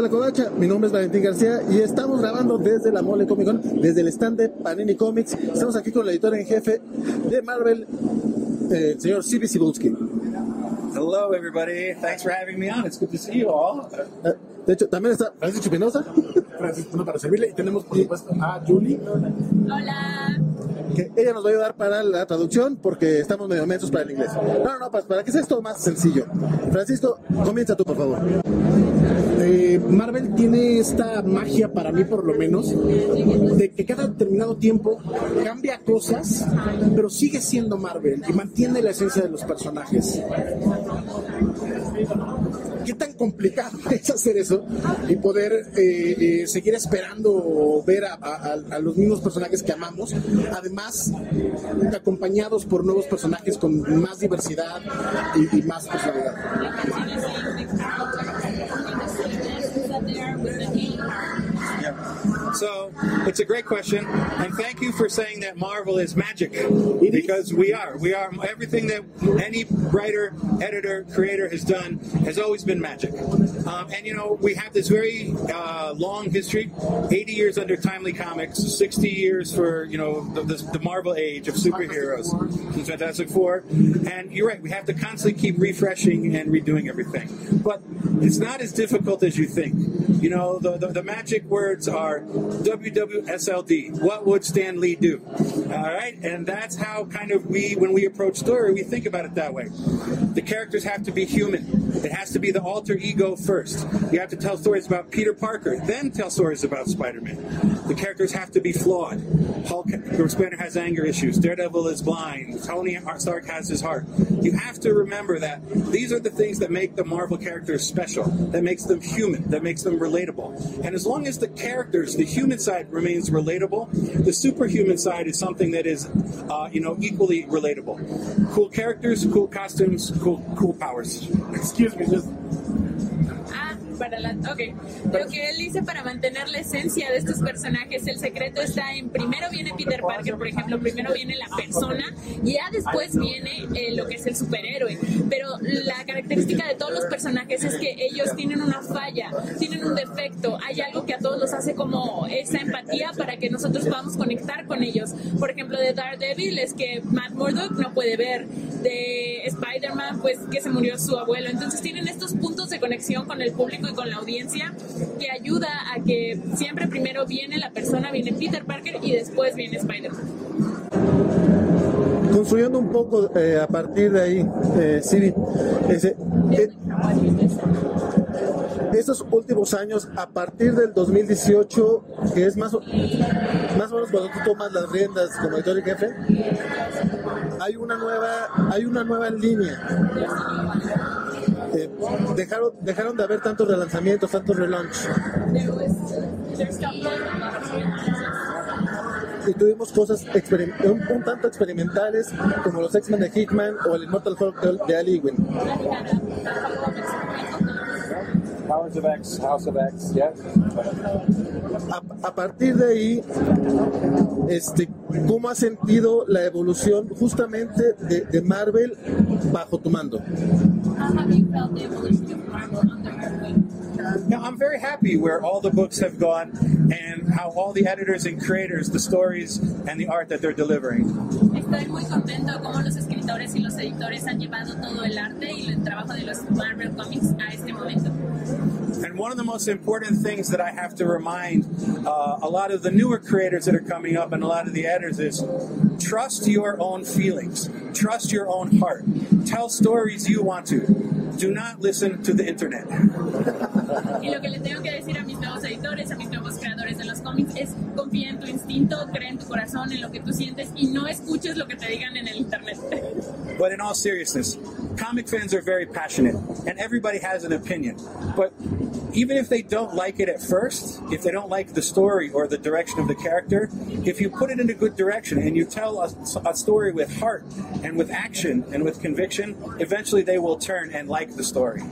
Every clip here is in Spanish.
de la Covacha, mi nombre es Valentín García y estamos grabando desde la Mole Comic Con, desde el stand de Panini Comics. Estamos aquí con el editor en jefe de Marvel, eh, el señor Sibi Cibulski. Hello, everybody. Thanks for having me on. It's good to see you all. Eh, De hecho, también está Francisco Chupinosa, Francisco para servirle y tenemos por supuesto a Julie. Hola. Que ella nos va a ayudar para la traducción porque estamos medio mensos para el inglés. No, no, no, para, para que sea esto más sencillo. Francisco, comienza tú, por favor. Eh, Marvel tiene esta magia para mí por lo menos de que cada determinado tiempo cambia cosas pero sigue siendo Marvel y mantiene la esencia de los personajes qué tan complicado es hacer eso y poder eh, eh, seguir esperando ver a, los mismos personajes que amamos además acompañados por nuevos personajes con más diversidad y más personalidad So it's a great question, and thank you for saying that Marvel is magic because we are. We are everything that any writer, editor, creator has done has always been magic. Um, and you know we have this very uh, long history, 80 years under Timely Comics, 60 years for you know the, the, the Marvel age of superheroes since Fantastic Four. And you're right, we have to constantly keep refreshing and redoing everything. But it's not as difficult as you think. You know, the, the, the magic words are WWSLD. What would Stan Lee do? All right, and that's how kind of we, when we approach story, we think about it that way. The characters have to be human. It has to be the alter ego first. You have to tell stories about Peter Parker, then tell stories about Spider-Man. The characters have to be flawed. Hulk, Banner has anger issues. Daredevil is blind. Tony Stark has his heart. You have to remember that these are the things that make the Marvel characters special. That makes them human. That makes them relatable. And as long as the characters, the human side remains relatable, the superhuman side is something that is, uh, you know, equally relatable. Cool characters, cool costumes, cool cool powers. excuse me just para la. Ok. Lo que él dice para mantener la esencia de estos personajes, el secreto está en primero viene Peter Parker, por ejemplo, primero viene la persona y ya después viene eh, lo que es el superhéroe. Pero la característica de todos los personajes es que ellos tienen una falla, tienen un defecto, hay algo que a todos los hace como esa empatía para que nosotros podamos conectar con ellos. Por ejemplo, de Daredevil es que Matt Murdock no puede ver, de Spider-Man, pues que se murió su abuelo. Entonces tienen estos puntos de conexión con el público y con la audiencia que ayuda a que siempre primero viene la persona, viene Peter Parker y después viene Spider-Man. Construyendo un poco eh, a partir de ahí, eh, ese- eh, estos últimos años, a partir del 2018, que es más o, más o menos cuando tú tomas las riendas como editor en jefe, hay una nueva, hay una nueva línea. Eh, dejaron, dejaron de haber tantos relanzamientos, tantos relaunch. Y tuvimos cosas un, un tanto experimentales como los X-Men de Hickman o el Immortal Hulk de, de Al Ewing. Powers of X, House of X, yes. a, a partir de ahí, este, ¿cómo has sentido la evolución justamente de, de Marvel bajo tu mando? Now, I'm very happy where all the books have gone and how all the editors and creators, the stories and the art that they're delivering. Estoy muy contento como los escritores y los editores han llevado todo el arte y el trabajo de los Marvel Comics a este momento. One of the most important things that I have to remind uh, a lot of the newer creators that are coming up and a lot of the editors is trust your own feelings, trust your own heart, tell stories you want to. Do not listen to the internet. Y lo que le tengo que decir a mis nuevos editores, a mis nuevos creadores de los cómics es confía en tu instinto, cree en tu corazón, en lo que tú sientes y no escuches lo que te digan en el internet. But in all seriousness, comic fans are very passionate, and everybody has an opinion. But even if they don't like it at first, if they don't like the story or the direction of the character, if you put it in a good direction and you tell a, a story with heart and with action and with conviction, eventually they will turn and like the story.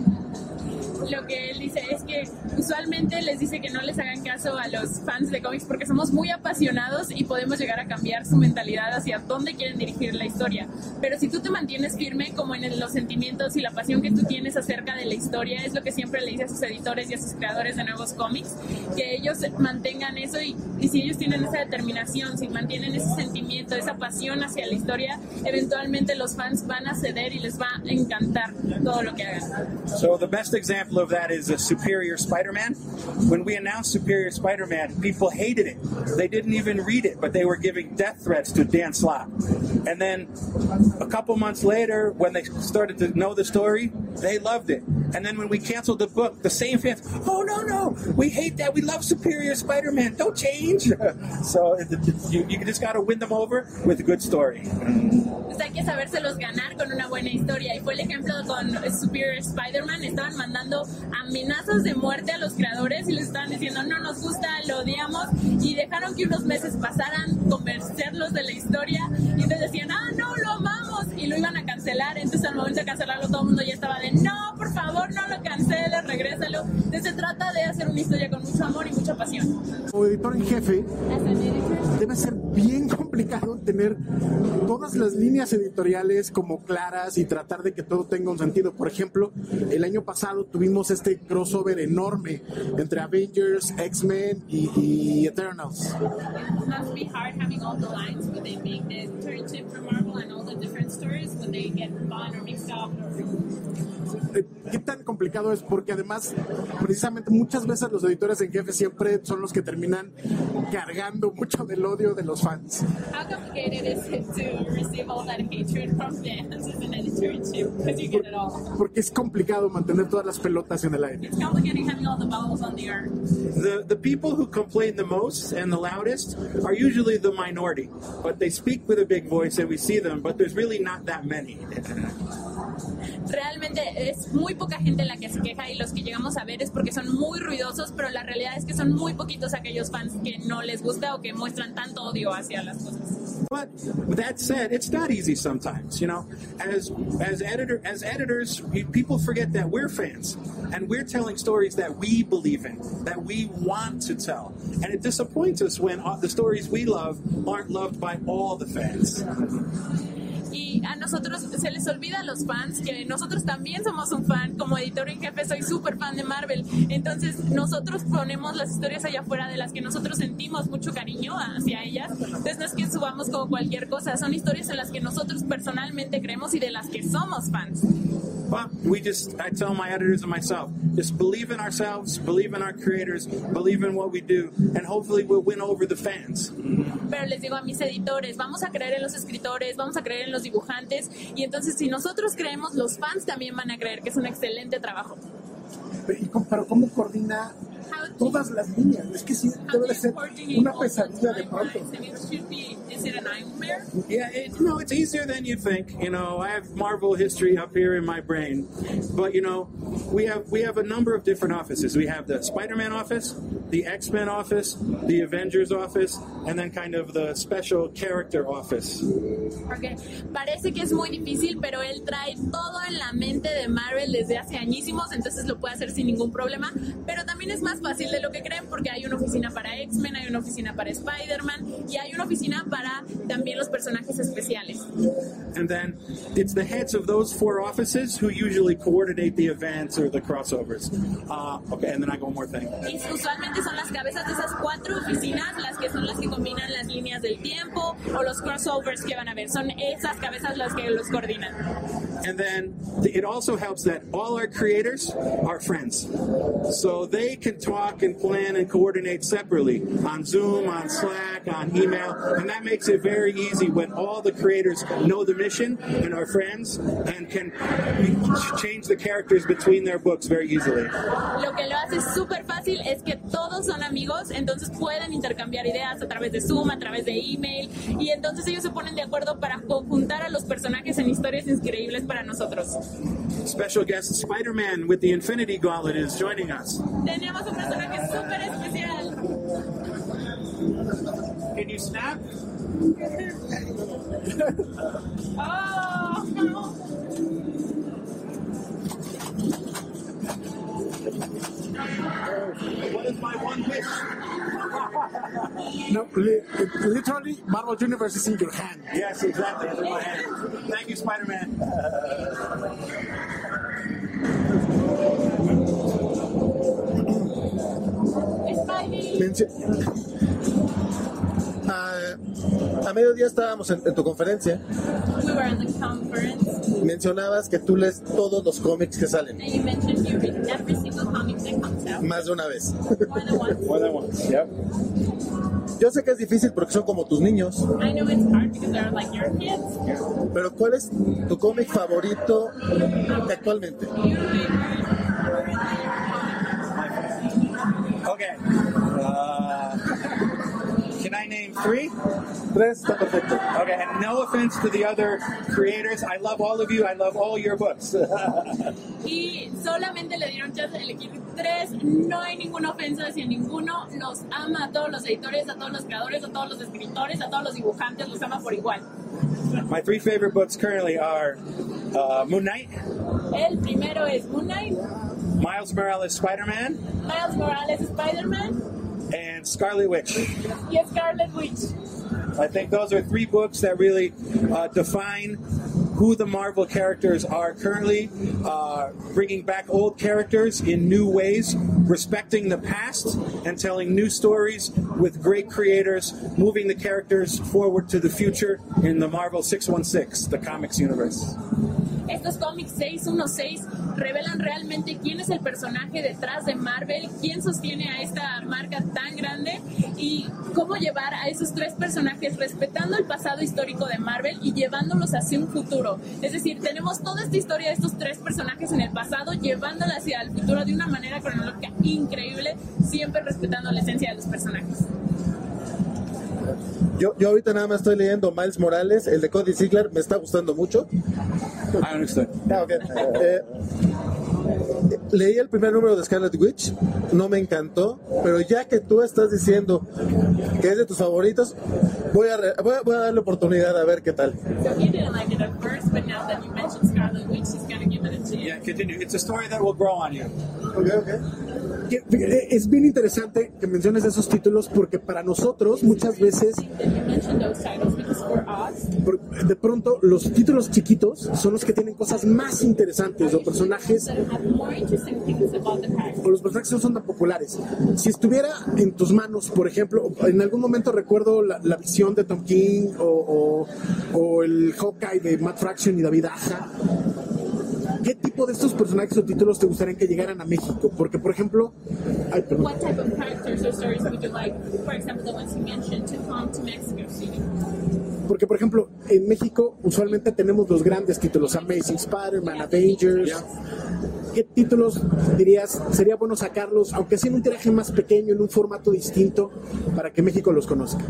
Lo que él dice es que usualmente les dice que no les hagan caso a los fans de cómics porque somos muy apasionados y podemos llegar a cambiar su mentalidad hacia dónde quieren dirigir la historia. Pero si tú te mantienes firme como en los sentimientos y la pasión que tú tienes acerca de la historia, es lo que siempre le dice a sus editores y a sus creadores de nuevos cómics, que ellos mantengan eso y, y si ellos tienen esa determinación, si mantienen ese sentimiento, esa pasión hacia la historia, eventualmente los fans van a ceder y les va a encantar todo lo que hagan. So the best example of that is a Superior Spider-Man. When we announced Superior Spider-Man, people hated it. They didn't even read it, but they were giving death threats to Dan Slott. And then a couple months later, when they started to know the story, they loved it. And then when we canceled the book, the same fans, oh no no, we hate that. We love Superior Spider-Man. Don't change. so you, you just got to win them over with a good story. Pues hay que sabérselos ganar con una buena historia. Y fue el ejemplo con Superior Spider-Man. Estaban mandando amenazas de muerte a los creadores y les estaban diciendo no nos gusta, lo odiamos. Y dejaron que unos meses pasaran, convencerlos de la historia. Y entonces decían, ah, no, lo amamos. Y lo iban a cancelar. Entonces al momento de cancelarlo todo el mundo ya estaba de no, por favor, no lo canceles, regrésalo. Entonces se trata de hacer una historia con mucho amor y mucha pasión. Como editor en jefe, debe ser bien complicado tener todas las líneas editoriales como claras y tratar de que todo tenga un sentido. Por ejemplo, el año pasado tuvimos este crossover enorme entre Avengers, X-Men y, y Eternals. It must be hard having all the lines when they make the internship for Marvel and all the different stories when they get combined or mixed up. Eh, ¿Qué tan complicado es? Porque además, precisamente muchas veces los editores en jefe siempre son los que terminan cargando mucho del odio de los fans. How complicated is it to receive all that hatred from fans as an internship? Because you get it all. Porque es complicado mantener todas las pelotas en el aire. It's complicated having all the balls on the air. The, the people who complain the most and the loudest are usually the minority, but they speak with a big voice and we see them, but there's really not that many. Realmente es muy poca gente la que se queja y los que llegamos a ver es porque son muy ruidosos, pero la realidad es que son muy poquitos aquellos fans que no les gusta o que muestran tanto odio hacia las cosas. But that said, it's not easy sometimes. You know, as as editor as editors, we, people forget that we're fans and we're telling stories that we believe in, that we want to tell, and it disappoints us when uh, the stories we love aren't loved by all the fans. Y a nosotros se les olvida a los fans que nosotros también somos un fan. Como editor en jefe soy súper fan de Marvel. Entonces nosotros ponemos las historias allá afuera de las que nosotros sentimos mucho cariño hacia ellas. Entonces no es que subamos como cualquier cosa, son historias en las que nosotros personalmente creemos y de las que somos fans. But we just, I tell my editors and myself, just believe in ourselves, believe in our creators, believe in what we do, and hopefully we'll win over the fans. Pero les digo a mis editores, vamos a creer en los escritores, vamos a creer en los dibujantes y entonces si nosotros creemos, los fans también van a creer que es un excelente trabajo. Pero ¿cómo coordina todas las líneas? Es que sí, debe de ser una pesadilla de pronto. Is it a nightmare? Yeah, it, no, it's easier than you think. You know, I have Marvel history up here in my brain, but you know, we have we have a number of different offices. We have the Spider-Man office, the X-Men office, the Avengers office, and then kind of the special character office. Porque parece que es muy difícil, pero él trae todo en la mente de Marvel desde hace añísimos, entonces lo puede hacer sin ningún problema. Pero también es más fácil de lo que creen porque hay una oficina para X-Men, hay una oficina para Spider-Man y hay una oficina para también los personajes especiales. And then it's the heads of those four offices who usually coordinate the events or the crossovers. Uh, okay, and then I got one more thing. Y usualmente son las cabezas de esas cuatro oficinas las que son las que combinan las líneas del tiempo o los crossovers que van a ver. Son esas cabezas las que los coordinan. And then it also helps that all our creators are friends. So they can talk and plan and coordinate separately on Zoom, on Slack, on email. And that makes it very easy when all the creators know the mission and are friends and can change the characters between their books very easily. Lo que lo hace súper fácil es que todos son amigos, entonces pueden intercambiar ideas a través de Zoom, a través de email, y entonces ellos se ponen de acuerdo para conjuntar a los personajes en historias increíbles para nosotros. Special guest Spider Man with the Infinity Gauntlet is joining us. Tenemos un persona que es súper especial. Can you snap? oh, no. What is my one wish? no, li- literally, Marvel Universe is in your hand. Yes, exactly. It's in my hand. Thank you, Spider Man. A mediodía estábamos en, en tu conferencia. We were at the conference, Mencionabas que tú lees todos los cómics que salen, and you mentioned you read every single comic that comes out. más de una vez. More than once. More than once. Yep. Yo sé que es difícil porque son como tus niños, I know it's hard because they're like your kids. pero ¿cuál es tu cómic favorito actualmente? Three? Tres, está perfecto. Okay, and no offense to the other creators. I love all of you. I love all your books. Y solamente le dieron chance de elegir tres. No hay ninguna ofensa hacia ninguno. Los ama a todos los editores, a todos los creadores, a todos los escritores, a todos los dibujantes. Los ama por igual. My three favorite books currently are uh, Moon Knight, El primero es Moon Knight, Miles Morales Spider-Man, Miles Morales Spider-Man and Scarlet Witch. y Scarlet Witch. I think those are three books that really uh, define who the Marvel characters are currently, uh, bringing back old characters in new ways, respecting the past, and telling new stories with great creators, moving the characters forward to the future in the Marvel 616, the comics universe. Estos cómics 616 revelan realmente quién es el personaje detrás de Marvel, quién sostiene a esta marca tan grande y cómo llevar a esos tres personajes respetando el pasado histórico de Marvel y llevándolos hacia un futuro. Es decir, tenemos toda esta historia de estos tres personajes en el pasado, llevándola hacia el futuro de una manera cronológica increíble, siempre respetando la esencia de los personajes. Yo, yo ahorita nada más estoy leyendo Miles Morales, el de Cody Ziegler, me está gustando mucho. I understand. Ah, ok. Eh, leí el primer número de Scarlet Witch, no me encantó, pero ya que tú estás diciendo que es de tus favoritos, voy a, re- voy a, voy a darle oportunidad a ver qué tal. So he didn't like it at first, but now that you mentioned Scarlet Witch, he's gonna give it a chance. Yeah, continue. It's a story that will grow on you. Ok, ok. Es bien interesante que menciones esos títulos porque para nosotros muchas veces de pronto los títulos chiquitos son los que tienen cosas más interesantes o personajes o los personajes no son tan populares. Si estuviera en tus manos, por ejemplo, en algún momento recuerdo la, la visión de Tom King o, o- o el Hawkeye de Matt Fraction y David Aja. ¿Qué tipo de estos personajes o títulos te gustarían que llegaran a México? Porque, por ejemplo, ay, perdón. What type of characters or stories would you like, for example, the ones you mentioned, to come to Mexico City? Porque, por ejemplo, en México usualmente tenemos los grandes títulos, Amazing Spider-Man, Avengers. ¿Qué títulos dirías sería bueno sacarlos, aunque sea en un tiraje más pequeño, en un formato distinto, para que México los conozca?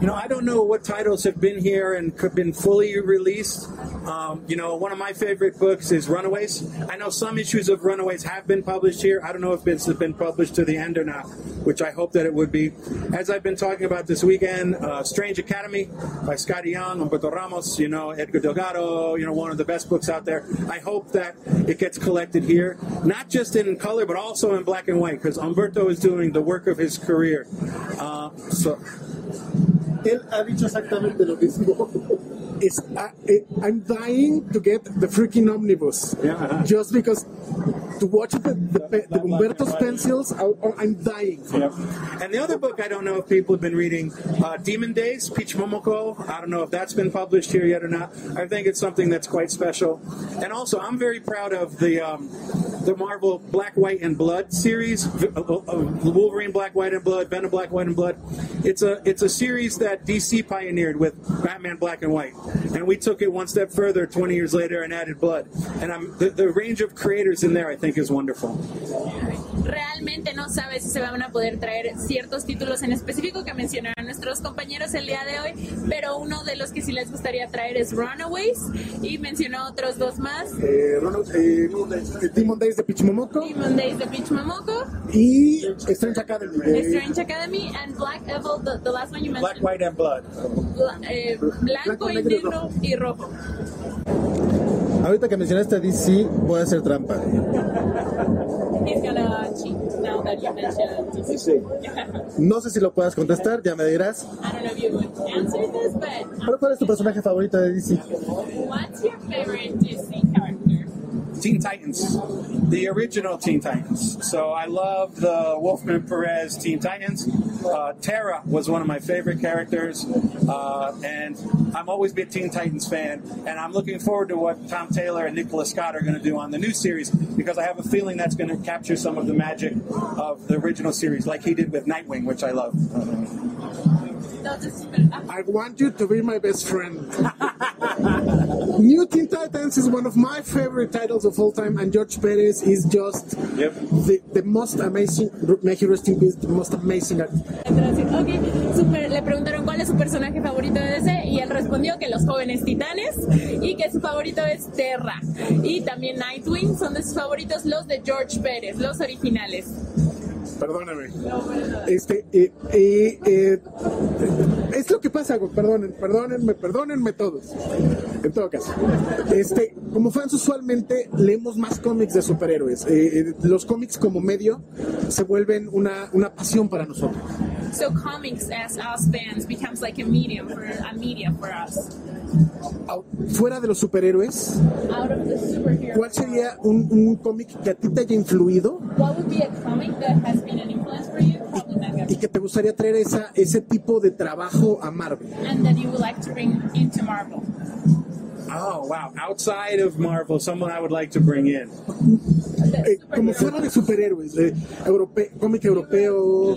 You know, I don't know what titles have been here and could been fully released. Um, you know, one of my favorite books is Runaways. I know some issues of Runaways have been published here. I don't know if it's been published to the end or not, which I hope that it would be. As I've been talking about this weekend, uh, Strange Academy by Scotty Young, Humberto Ramos, you know, Edgar Delgado, you know, one of the best books out there. I hope that it gets collected here, not just in color, but also in black and white, because Umberto is doing the work of his career. Uh, so, Él ha dicho exactamente lo mismo. Is I, I'm dying to get the freaking omnibus, Yeah. just because to watch the the, pe- the Humberto's pencils, I, I'm dying. And the other book, I don't know if people have been reading, uh, Demon Days, Peach Momoko. I don't know if that's been published here yet or not. I think it's something that's quite special. And also, I'm very proud of the um, the Marvel Black, White, and Blood series, v- uh, uh, Wolverine Black, White, and Blood, Venom Black, White, and Blood. It's a it's a series that DC pioneered with Batman Black and White, and we took it one step further 20 years later and added blood. And I'm the, the range of creators in there, I think, is wonderful. Realmente no sabe si se van a poder traer ciertos títulos en específico que mencionaron nuestros compañeros el día de hoy, pero uno de los que sí les gustaría traer es Runaways y mencionó otros dos más, Eh, eh, eh, Demon Days de Pichimomoco Demon Days de Mamoko, y Strange Academy de Strange Academy and Black Evil, the, the last one you Black, mentioned. White, and Blood. Bla- eh, blanco y negro y rojo. Ahorita que mencionaste a DC, voy a hacer trampa. He's gonna cheat now that you mentioned Let's see. No sé si lo puedas contestar, ya me dirás. I don't know if you would answer this, but ¿Pero cuál es tu personaje favorito de DC? what's your favorite Disney character? Teen Titans, the original Teen Titans. So I love the Wolfman Perez Teen Titans. Uh, Terra was one of my favorite characters, uh, and I'm always been a Teen Titans fan. And I'm looking forward to what Tom Taylor and Nicholas Scott are going to do on the new series because I have a feeling that's going to capture some of the magic of the original series, like he did with Nightwing, which I love. Entonces, I want you to be my best friend. New Teen Titans is one of my favorite titles of all time, and George Perez is just Yep. the, the most amazing. May he rest in peace, the most amazing. art- entonces, ok, super- le preguntaron cuál es su personaje favorito de DC y él respondió que los jóvenes titanes y que su favorito es Terra. Y también Nightwing son de sus favoritos los de George Pérez, los originales. Perdóname. Este, eh, eh, eh, es lo que pasa, perdonen, perdónenme, perdónenme todos. En todo caso, este, como fans usualmente leemos más cómics de superhéroes. Eh, eh, los cómics como medio se vuelven una, una pasión para nosotros. So comics as us fans becomes like a medium for a media for us. Fuera de los superhéroes, Out of the superhero. ¿cuál sería un, un cómic que a ti te haya influido What would be a comic that has been an influence for you? Probably. Y que te gustaría traer esa, ese tipo de trabajo a Marvel? And that you would like to bring into Marvel. Oh, wow. Outside of Marvel, someone I would like to bring in. Eh, como fuera de superhéroes, de europe- cómic europeo o,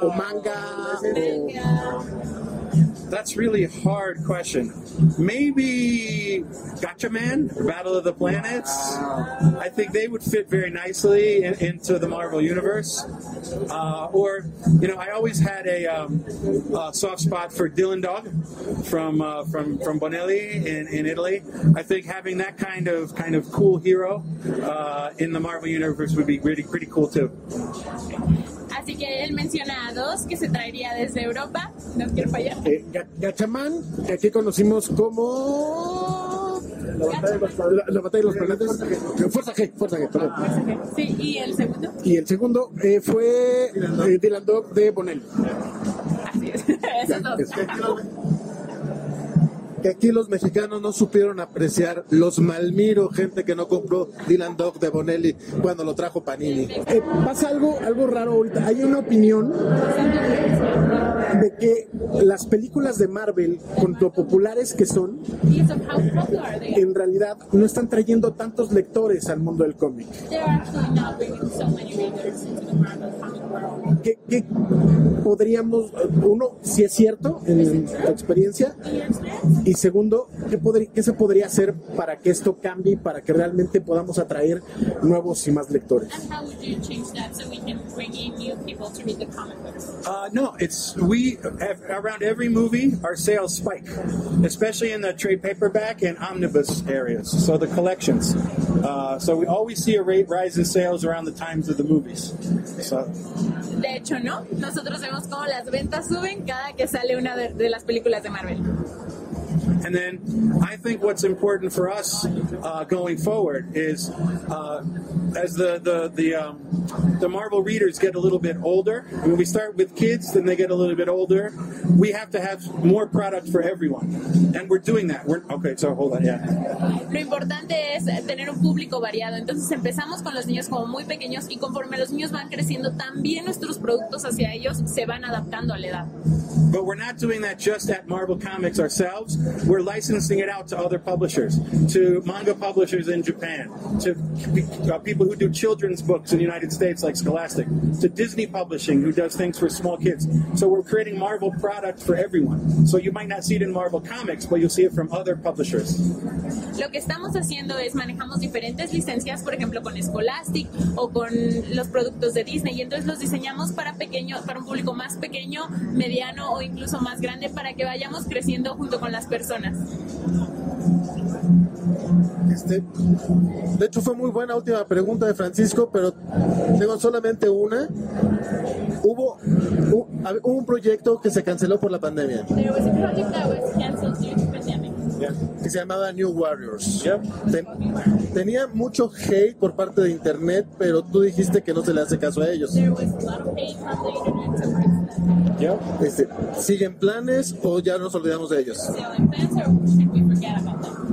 o manga. o- That's really a hard question. Maybe Gotcha Man, Battle of the Planets. I think they would fit very nicely in, into the Marvel universe. Uh, or, you know, I always had a, um, a soft spot for Dylan Dog from uh, from from Bonelli in, in Italy. I think having that kind of kind of cool hero uh, in the Marvel universe would be really pretty cool too. Así que él menciona a dos que se traería desde Europa. No quiero fallar. eh, Ga- Gachamán, que aquí conocimos como. La, la batalla de los planetas. Fuerza G, Fuerza G, perdón. Sí, y el segundo. Y el segundo eh, fue eh, Dylan Dog de Bonelli. Así es. Esos dos. Que aquí los mexicanos no supieron apreciar los Malmiro, gente que no compró Dylan Dog de Bonelli cuando lo trajo Panini. Eh, pasa algo, algo raro ahorita. Hay una opinión de que las películas de Marvel, con lo populares que son, en realidad no están trayendo tantos lectores al mundo del cómic. ¿Qué, qué podríamos, uno, si es cierto en tu experiencia, y segundo, ¿qué, qué se podría hacer para que esto cambie para que realmente podamos atraer nuevos y más lectores? And how would you change that so we can bring in new people to read the comic books? Uh, no, it's we have, around every movie our sales spike, especially in the trade paperback and omnibus areas. So the collections. Uh, so we always see a rate rise in sales around the times of the movies. So De hecho, no. Nosotros vemos cómo las ventas suben cada que sale una de, de las películas de Marvel. And then I think what's important for us uh, going forward is uh, as the the the, um, the Marvel readers get a little bit older. When we start with kids, then they get a little bit older. We have to have more product for everyone, and we're doing that. We're okay. So hold on, yeah. Lo importante es tener un público variado. Entonces empezamos con los niños como muy pequeños y conforme los niños van creciendo, también nuestros productos hacia ellos se van adaptando a la edad. But we're not doing that just at Marvel Comics ourselves. We're licensing it out to other publishers, to manga publishers in Japan, to uh, people who do children's books in the United States like Scholastic, to Disney Publishing who does things for small kids. So we're creating Marvel product for everyone. So you might not see it in Marvel Comics, but you'll see it from other publishers. Lo que estamos haciendo es manejamos diferentes licencias, por ejemplo con Scholastic o con los productos de Disney y entonces los diseñamos para pequeño, para un público más pequeño, mediano o incluso más grande para que vayamos creciendo junto con las personas. Este, de hecho, fue muy buena última pregunta de Francisco, pero tengo solamente una. Hubo, hu- hubo un proyecto que se canceló por la pandemia. There was a project that was canceled due to pandemic. Yeah. que se llamaba New Warriors. Yep. Ten- tenía mucho hate por parte de internet, pero tú dijiste que no se le hace caso a ellos. There was a lot of hate from the internet, so we're Yep. Este, ¿Siguen planes o ya nos olvidamos de ellos? still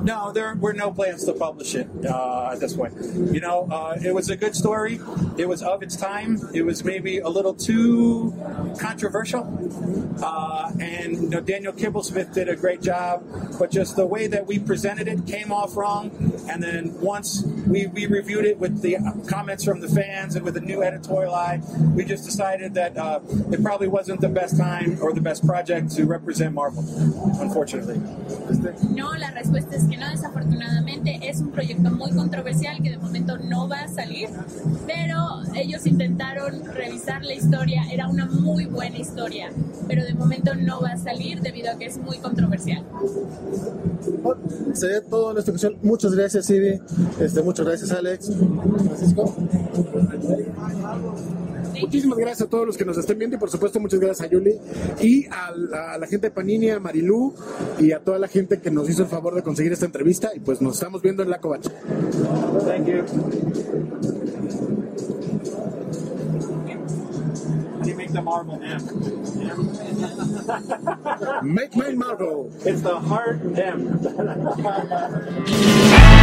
No, there were no plans to publish it uh, at this point. You know, uh, it was a good story. It was of its time. It was maybe a little too controversial. Uh, and you know, Daniel Kibblesmith did a great job, but just the way that we presented it came off wrong. And then once we, we reviewed it with the comments from the fans and with a new editorial eye, we just decided that uh, it probably wasn't the best time or the best project to represent Marvel, unfortunately. No, la respuesta es que no, desafortunadamente es un proyecto muy controversial que de momento no va a salir, pero ellos intentaron revisar la historia, era una muy buena historia, pero de momento no va a salir debido a que es muy controversial. Sería todo en esta ocasión. Muchas gracias, Ivy. Este, muchas gracias, Alex. Francisco. Muchísimas gracias a todos los que nos estén viendo y por supuesto muchas gracias a Yuli y a la, a la gente de Panini, a Marilú y a toda la gente que nos hizo el favor de conseguir esta entrevista y pues nos estamos viendo en la covacha. Thank you. Make the M? Make my Marvel. It's the heart M.